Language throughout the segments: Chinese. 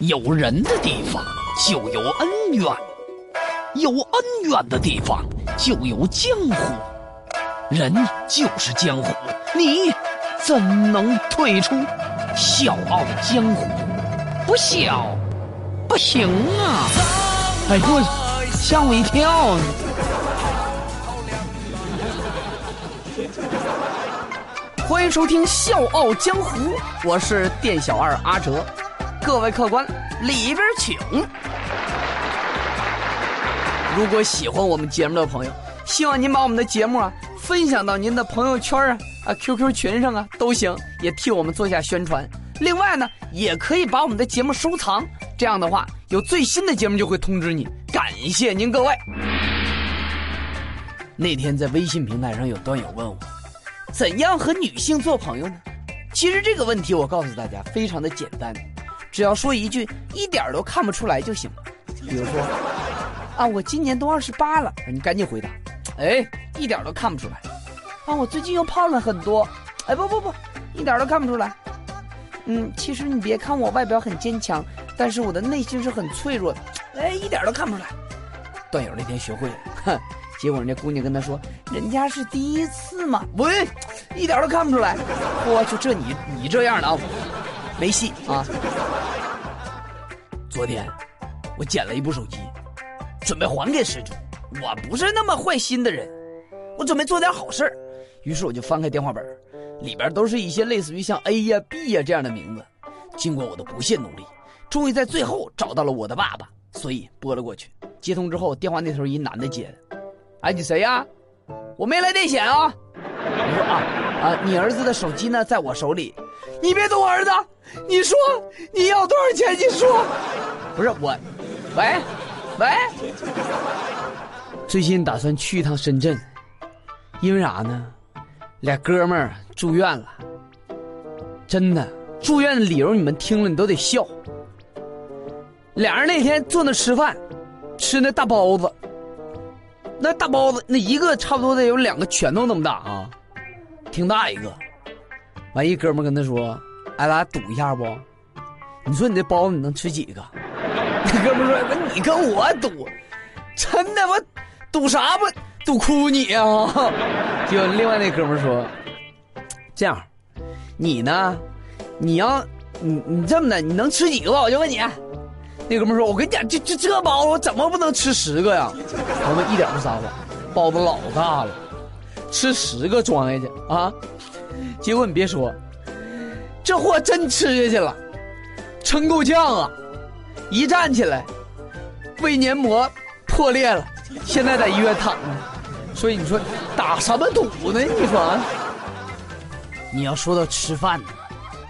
有人的地方就有恩怨，有恩怨的地方就有江湖。人就是江湖，你怎能退出？笑傲江湖，不笑不行啊！哎呦，吓我一跳！欢迎收听《笑傲江湖》，我是店小二阿哲，各位客官里边请。如果喜欢我们节目的朋友，希望您把我们的节目啊分享到您的朋友圈啊啊 QQ 群上啊都行，也替我们做下宣传。另外呢，也可以把我们的节目收藏，这样的话有最新的节目就会通知你。感谢您各位。那天在微信平台上有段友问我。怎样和女性做朋友呢？其实这个问题我告诉大家非常的简单，只要说一句一点都看不出来就行。比如说，啊，我今年都二十八了，你赶紧回答，哎，一点都看不出来。啊，我最近又胖了很多，哎，不不不，一点都看不出来。嗯，其实你别看我外表很坚强，但是我的内心是很脆弱的，哎，一点都看不出来。段友那天学会了，哼。结果人家姑娘跟他说：“人家是第一次嘛，喂，一点都看不出来。我就这你你这样的啊，没戏啊。”昨天我捡了一部手机，准备还给失主。我不是那么坏心的人，我准备做点好事于是我就翻开电话本，里边都是一些类似于像 A 呀、B 呀这样的名字。经过我的不懈努力，终于在最后找到了我的爸爸，所以拨了过去。接通之后，电话那头一男的接的。哎，你谁呀？我没来电显啊。我说啊啊，你儿子的手机呢，在我手里。你别动我儿子，你说你要多少钱？你说，不是我，喂，喂。最近打算去一趟深圳，因为啥呢？俩哥们儿住院了。真的，住院的理由你们听了你都得笑。俩人那天坐那吃饭，吃那大包子。那大包子，那一个差不多得有两个拳头那么大啊，挺大一个。完一哥们跟他说：“俺俩赌一下不？你说你这包子你能吃几个？” 那哥们说：“那你跟我赌，真的我赌啥不赌哭你啊？” 就另外那哥们说：“这样，你呢？你要你你这么的，你能吃几个吧？我就问你。”那哥们说：“我跟你讲，这这这包子我怎么不能吃十个呀？”我们一点不撒谎，包子老大了，吃十个装下去啊！结果你别说，这货真吃下去了，撑够呛啊！一站起来，胃黏膜破裂了，现在在医院躺着。所以你说打什么赌呢？你说啊，你要说到吃饭呢，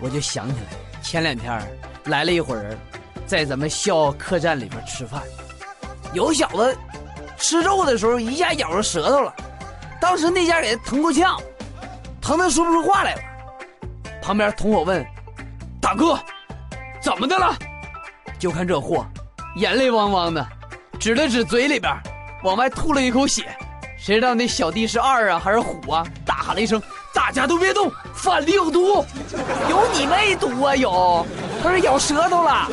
我就想起来前两天来了一伙人。在咱们校客栈里边吃饭，有小子吃肉的时候一下咬着舌头了，当时那家给他疼够呛，疼的说不出话来了。旁边同伙问：“大哥，怎么的了？”就看这货，眼泪汪汪的，指了指嘴里边，往外吐了一口血。谁知道那小弟是二啊还是虎啊？大喊了一声：“大家都别动，饭里有毒！”有你妹毒啊有！他是咬舌头了。